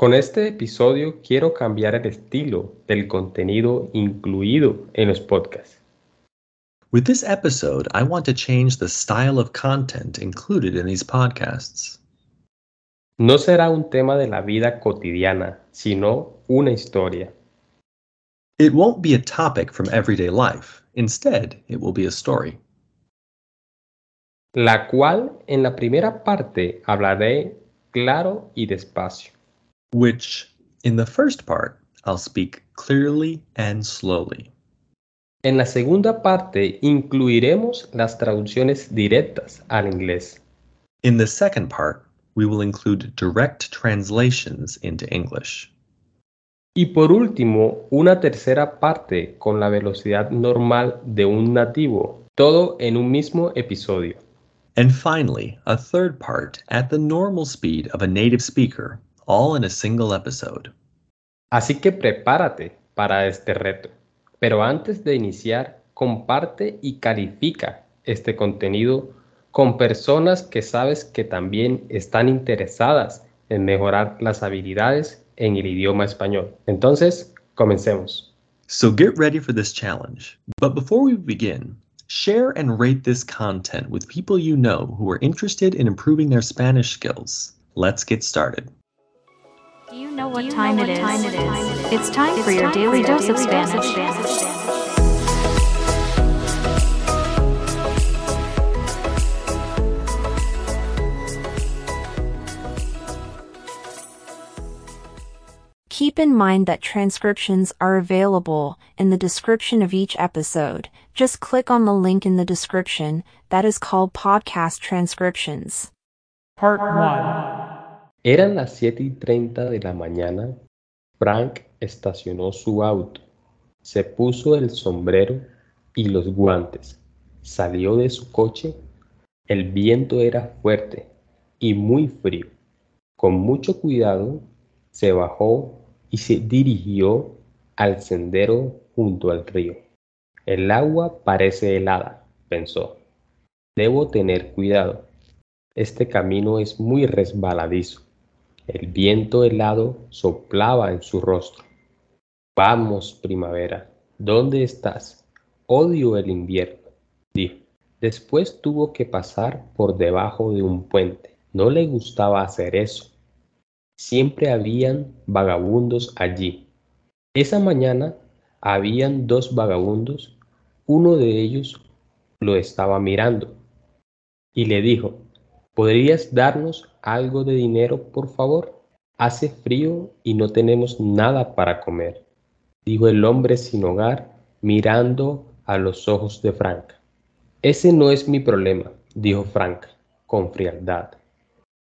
Con este episodio quiero cambiar el estilo del contenido incluido en los podcasts. With this episode, I want to change the style of content included in these podcasts. No será un tema de la vida cotidiana, sino una historia. It won't be a topic from everyday life. Instead, it will be a story. La cual en la primera parte hablaré claro y despacio. Which in the first part I'll speak clearly and slowly. En la segunda parte incluiremos las traducciones directas al inglés. In the second part, we will include direct translations into English. Y por último, una tercera parte con la velocidad normal de un nativo, todo en un mismo episodio. And finally, a third part at the normal speed of a native speaker, all in a single episode. Así que prepárate para este reto. Pero antes de iniciar, comparte y califica este contenido con personas que sabes que también están interesadas en mejorar las habilidades en el idioma español. Entonces, comencemos. So get ready for this challenge. But before we begin, share and rate this content with people you know who are interested in improving their Spanish skills. Let's get started. Do you know what time it is? It's time for your daily dose of Spanish. Keep in mind that transcriptions are available in the description of each episode. Just click on the link in the description that is called Podcast Transcriptions. Part 1 Eran las 7 y 30 de la mañana. Frank estacionó su auto, se puso el sombrero y los guantes, salió de su coche. El viento era fuerte y muy frío. Con mucho cuidado, se bajó y se dirigió al sendero junto al río. El agua parece helada, pensó. Debo tener cuidado. Este camino es muy resbaladizo. El viento helado soplaba en su rostro. Vamos, primavera, ¿dónde estás? Odio el invierno, dijo. Después tuvo que pasar por debajo de un puente. No le gustaba hacer eso. Siempre habían vagabundos allí. Esa mañana habían dos vagabundos. Uno de ellos lo estaba mirando y le dijo, ¿podrías darnos algo de dinero, por favor? Hace frío y no tenemos nada para comer, dijo el hombre sin hogar mirando a los ojos de Frank. Ese no es mi problema, dijo Frank con frialdad.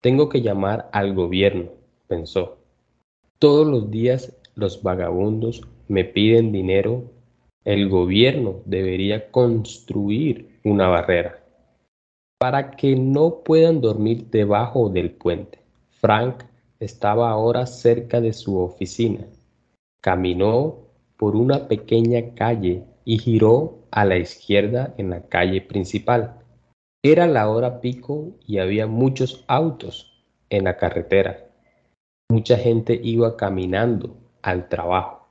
Tengo que llamar al gobierno, pensó. Todos los días los vagabundos me piden dinero. El gobierno debería construir una barrera para que no puedan dormir debajo del puente. Frank estaba ahora cerca de su oficina. Caminó por una pequeña calle y giró a la izquierda en la calle principal. Era la hora pico y había muchos autos en la carretera. Mucha gente iba caminando al trabajo.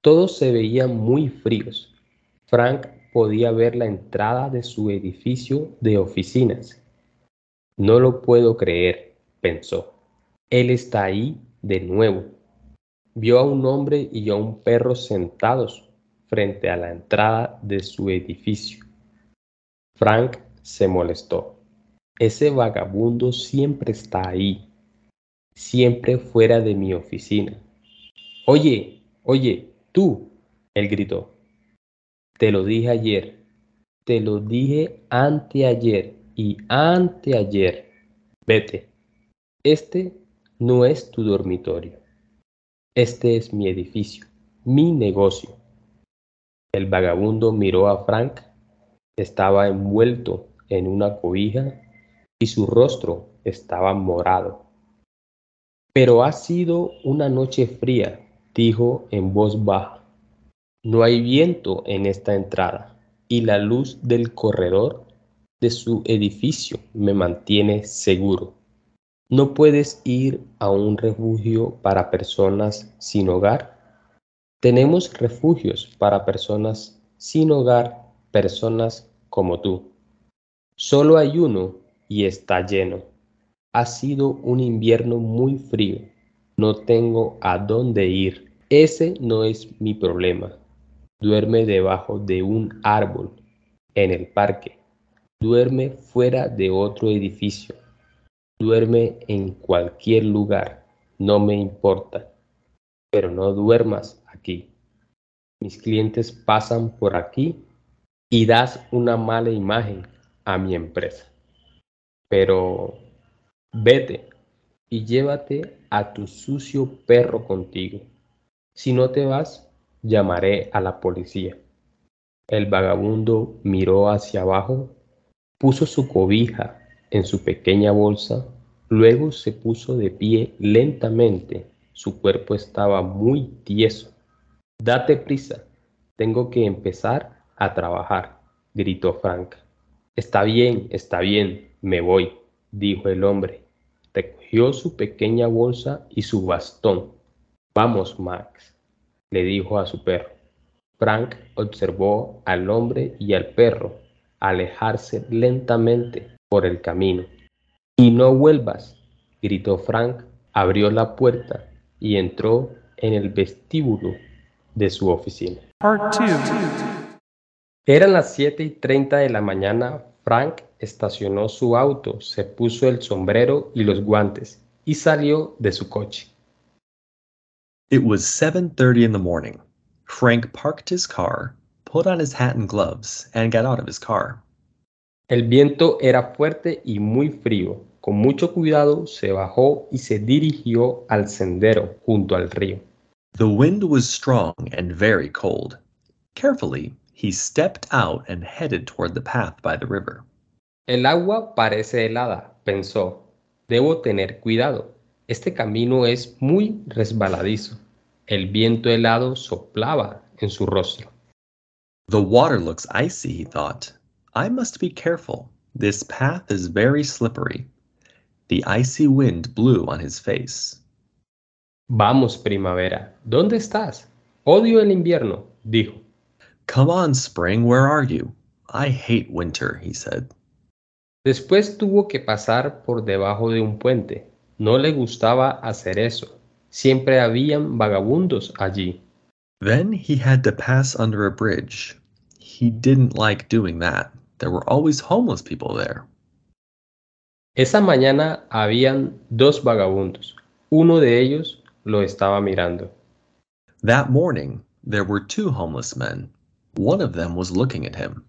Todos se veían muy fríos. Frank podía ver la entrada de su edificio de oficinas. No lo puedo creer, pensó. Él está ahí de nuevo. Vio a un hombre y a un perro sentados frente a la entrada de su edificio. Frank se molestó. Ese vagabundo siempre está ahí, siempre fuera de mi oficina. Oye, oye, tú, él gritó. Te lo dije ayer, te lo dije anteayer y anteayer. Vete. Este no es tu dormitorio. Este es mi edificio, mi negocio. El vagabundo miró a Frank. Estaba envuelto en una cobija y su rostro estaba morado. Pero ha sido una noche fría, dijo en voz baja. No hay viento en esta entrada y la luz del corredor de su edificio me mantiene seguro. ¿No puedes ir a un refugio para personas sin hogar? Tenemos refugios para personas sin hogar, personas como tú. Solo hay uno y está lleno. Ha sido un invierno muy frío. No tengo a dónde ir. Ese no es mi problema. Duerme debajo de un árbol, en el parque. Duerme fuera de otro edificio Duerme en cualquier lugar, no me importa, pero no duermas aquí. Mis clientes pasan por aquí y das una mala imagen a mi empresa. Pero vete y llévate a tu sucio perro contigo. Si no te vas, llamaré a la policía. El vagabundo miró hacia abajo, puso su cobija en su pequeña bolsa, luego se puso de pie lentamente. Su cuerpo estaba muy tieso. Date prisa, tengo que empezar a trabajar, gritó Frank. Está bien, está bien, me voy, dijo el hombre. Recogió su pequeña bolsa y su bastón. Vamos, Max, le dijo a su perro. Frank observó al hombre y al perro alejarse lentamente por el camino. Y no vuelvas, gritó Frank, abrió la puerta y entró en el vestíbulo de su oficina. Eran las 7 y 30 de la mañana. Frank estacionó su auto, se puso el sombrero y los guantes y salió de su coche. It was 7:30 in the morning. Frank parked his car, put on his hat and gloves, and got out of his car. El viento era fuerte y muy frío. Con mucho cuidado se bajó y se dirigió al sendero junto al río. The wind was strong and very cold. Carefully, he stepped out and headed toward the path by the river. El agua parece helada, pensó. Debo tener cuidado. Este camino es muy resbaladizo. El viento helado soplaba en su rostro. The water looks icy, he thought. I must be careful. This path is very slippery. The icy wind blew on his face. Vamos, primavera, ¿dónde estás? Odio el invierno, dijo. Come on, spring, where are you? I hate winter, he said. Después tuvo que pasar por debajo de un puente. No le gustaba hacer eso. Siempre habían vagabundos allí. Then he had to pass under a bridge. He didn't like doing that. There were always homeless people there. Esa mañana habían dos vagabundos. Uno de ellos lo estaba mirando. That morning, there were two homeless men. One of them was looking at him.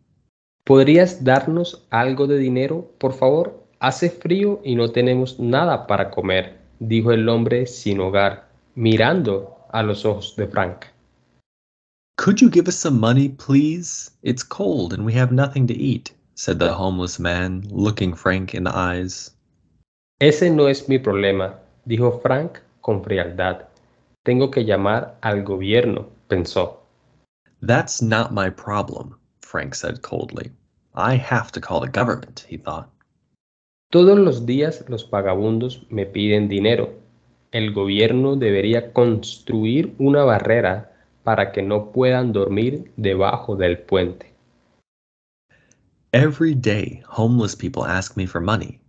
¿Podrías darnos algo de dinero, por favor? Hace frío y no tenemos nada para comer, dijo el hombre sin hogar, mirando a los ojos de Frank. Could you give us some money, please? It's cold and we have nothing to eat, said the homeless man, looking Frank in the eyes. Ese no es mi problema, dijo Frank con frialdad. Tengo que llamar al gobierno, pensó. That's not my problem, Frank said coldly. I have to call the government, he thought. Todos los días los vagabundos me piden dinero. El gobierno debería construir una barrera para que no puedan dormir debajo del puente. Every day, homeless people ask me for money.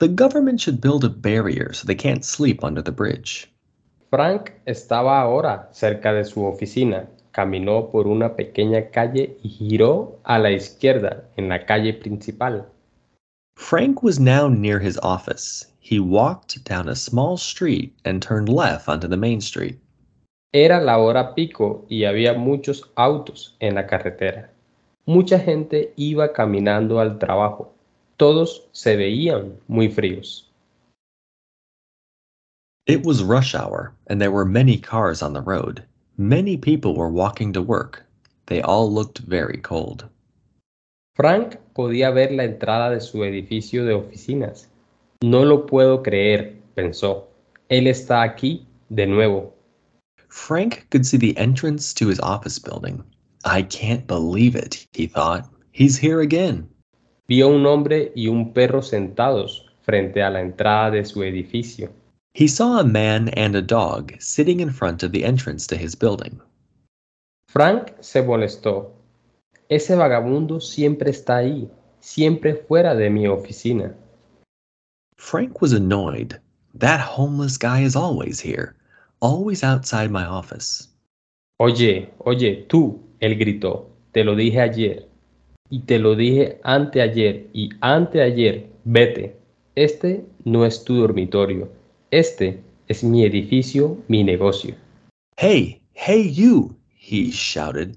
The government should build a barrier so they can't sleep under the bridge. Frank estaba ahora cerca de su oficina. Caminó por una pequeña calle y giró a la izquierda en la calle principal. Frank was now near his office. He walked down a small street and turned left onto the main street. Era la hora pico y había muchos autos en la carretera. Mucha gente iba caminando al trabajo. Todos se veían muy fríos. It was rush hour, and there were many cars on the road. Many people were walking to work. They all looked very cold. Frank podía ver la entrada de su edificio de oficinas. No lo puedo creer, pensó. Él está aquí de nuevo. Frank could see the entrance to his office building. I can't believe it, he thought. He's here again. Vio un hombre y un perro sentados frente a la entrada de su edificio. He saw a man and a dog sitting in front of the entrance to his building. Frank se molestó. Ese vagabundo siempre está ahí, siempre fuera de mi oficina. Frank was annoyed. That homeless guy is always here, always outside my office. Oye, oye, tú, él gritó, te lo dije ayer, y te lo dije anteayer y anteayer, vete. Este no es tu dormitorio, este es mi edificio, mi negocio. Hey, hey, you, he shouted.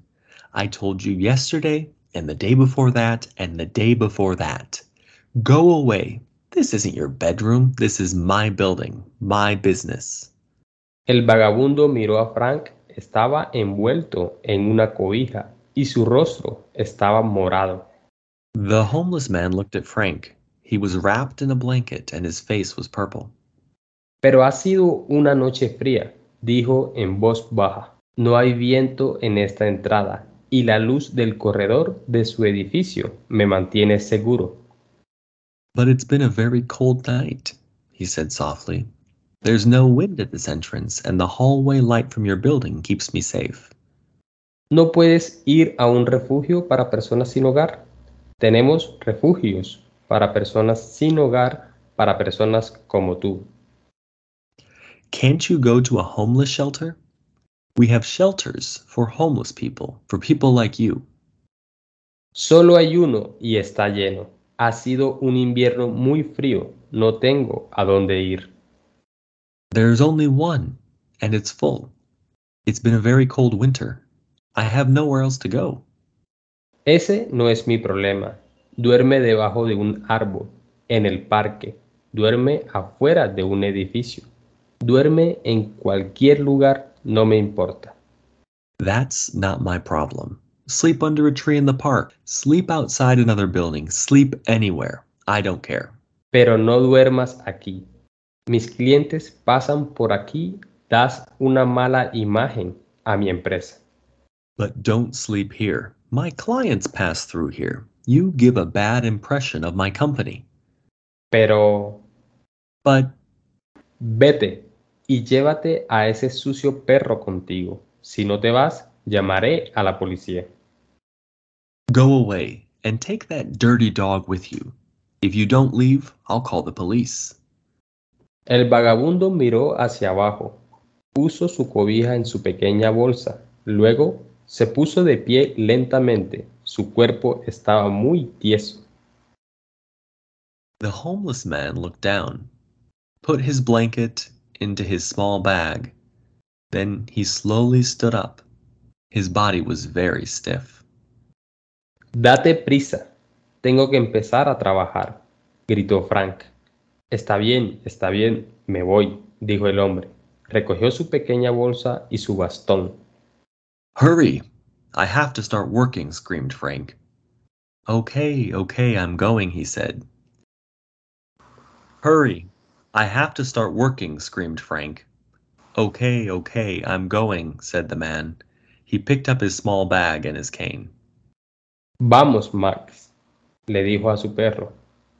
I told you yesterday, and the day before that, and the day before that. Go away. This isn't your bedroom. This is my building, my business. El vagabundo miró a Frank, estaba envuelto en una cobija y su rostro estaba morado. The homeless man looked at Frank. He was wrapped in a blanket and his face was purple. Pero ha sido una noche fría, dijo en voz baja. No hay viento en esta entrada y la luz del corredor de su edificio me mantiene seguro. But it's been a very cold night, he said softly. There's no wind at this entrance, and the hallway light from your building keeps me safe. ¿No puedes ir a un refugio para personas sin hogar? Tenemos refugios para personas sin hogar, para personas como tú. Can't you go to a homeless shelter? We have shelters for homeless people, for people like you. Solo hay uno y está lleno. Ha sido un invierno muy frío. No tengo a dónde ir. There's only one, and it's full. It's been a very cold winter. I have nowhere else to go. Ese no es mi problema. Duerme debajo de un árbol, en el parque. Duerme afuera de un edificio. Duerme en cualquier lugar, no me importa. That's not my problem. Sleep under a tree in the park. Sleep outside another building. Sleep anywhere. I don't care. Pero no duermas aquí. Mis clientes pasan por aquí. Das una mala imagen a mi empresa. But don't sleep here. My clients pass through here. You give a bad impression of my company. Pero But vete y llévate a ese sucio perro contigo. Si no te vas, llamaré a la policía. go away and take that dirty dog with you. If you don't leave, I'll call the police. El vagabundo miró hacia abajo, puso su cobija en su pequeña bolsa, luego se puso de pie lentamente. Su cuerpo estaba muy tieso. The homeless man looked down, put his blanket into his small bag. Then he slowly stood up. His body was very stiff. Date prisa, tengo que empezar a trabajar, gritó Frank. Está bien, está bien, me voy, dijo el hombre. Recogió su pequeña bolsa y su bastón. Hurry! I have to start working, screamed Frank. Okay, okay, I'm going, he said. Hurry! I have to start working, screamed Frank. Okay, okay, I'm going, said the man. He picked up his small bag and his cane. Vamos, Max, le dijo a su perro.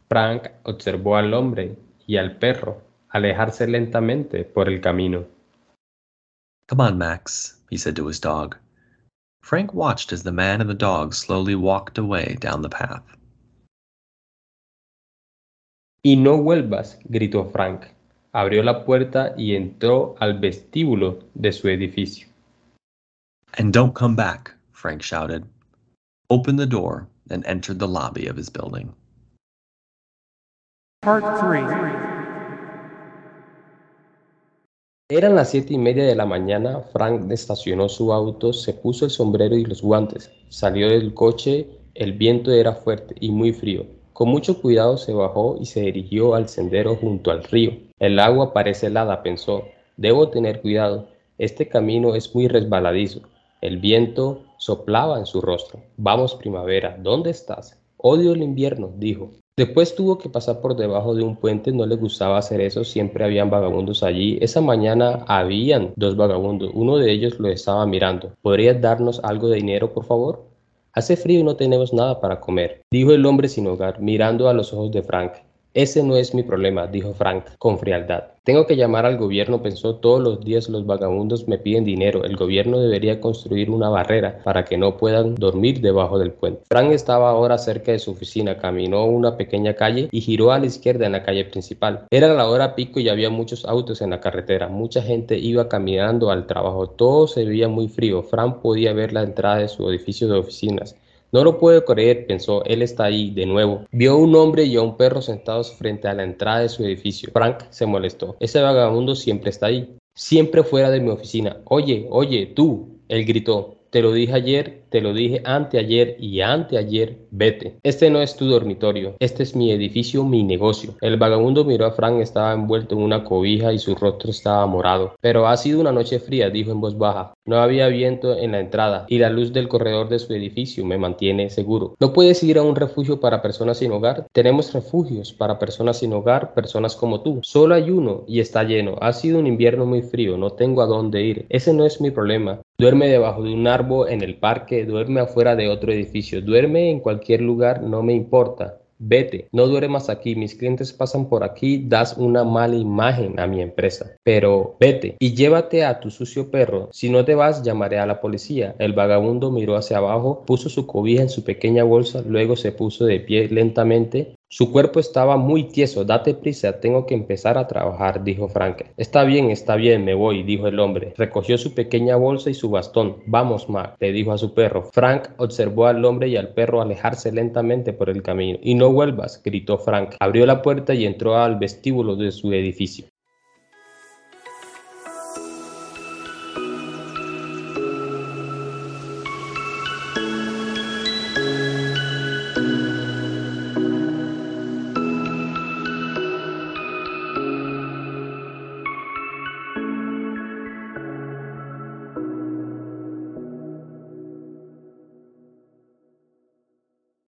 Frank observó al hombre y al perro alejarse lentamente por el camino. Come on, Max, he said to his dog. Frank watched as the man and the dog slowly walked away down the path. Y no vuelvas, gritó Frank. Abrió la puerta y entró al vestíbulo de su edificio. And don't come back, Frank shouted, opened the door, and entered the lobby of his building. Part 3. Eran las siete y media de la mañana. Frank estacionó su auto, se puso el sombrero y los guantes. Salió del coche. El viento era fuerte y muy frío. Con mucho cuidado se bajó y se dirigió al sendero junto al río. El agua parece helada, pensó. Debo tener cuidado. Este camino es muy resbaladizo. El viento soplaba en su rostro. Vamos, primavera, ¿dónde estás? Odio el invierno, dijo. Después tuvo que pasar por debajo de un puente, no le gustaba hacer eso, siempre habían vagabundos allí. Esa mañana habían dos vagabundos, uno de ellos lo estaba mirando. ¿Podrías darnos algo de dinero, por favor? Hace frío y no tenemos nada para comer, dijo el hombre sin hogar, mirando a los ojos de Frank. Ese no es mi problema, dijo Frank con frialdad. Tengo que llamar al gobierno, pensó, todos los días los vagabundos me piden dinero. El gobierno debería construir una barrera para que no puedan dormir debajo del puente. Frank estaba ahora cerca de su oficina, caminó una pequeña calle y giró a la izquierda en la calle principal. Era la hora pico y había muchos autos en la carretera. Mucha gente iba caminando al trabajo. Todo se veía muy frío. Frank podía ver la entrada de su edificio de oficinas. No lo puedo creer, pensó, él está ahí de nuevo. Vio a un hombre y a un perro sentados frente a la entrada de su edificio. Frank se molestó. Ese vagabundo siempre está ahí. Siempre fuera de mi oficina. Oye, oye, tú. Él gritó. Te lo dije ayer, te lo dije anteayer y anteayer, vete. Este no es tu dormitorio, este es mi edificio, mi negocio. El vagabundo miró a Frank, estaba envuelto en una cobija y su rostro estaba morado. Pero ha sido una noche fría, dijo en voz baja. No había viento en la entrada y la luz del corredor de su edificio me mantiene seguro. ¿No puedes ir a un refugio para personas sin hogar? Tenemos refugios para personas sin hogar, personas como tú. Solo hay uno y está lleno. Ha sido un invierno muy frío, no tengo a dónde ir. Ese no es mi problema. Duerme debajo de un árbol en el parque, duerme afuera de otro edificio, duerme en cualquier lugar, no me importa. Vete, no duermas aquí, mis clientes pasan por aquí, das una mala imagen a mi empresa. Pero vete y llévate a tu sucio perro. Si no te vas, llamaré a la policía. El vagabundo miró hacia abajo, puso su cobija en su pequeña bolsa, luego se puso de pie lentamente su cuerpo estaba muy tieso. Date prisa, tengo que empezar a trabajar, dijo Frank. Está bien, está bien, me voy, dijo el hombre. Recogió su pequeña bolsa y su bastón. Vamos, Mac, le dijo a su perro. Frank observó al hombre y al perro alejarse lentamente por el camino. Y no vuelvas, gritó Frank. Abrió la puerta y entró al vestíbulo de su edificio.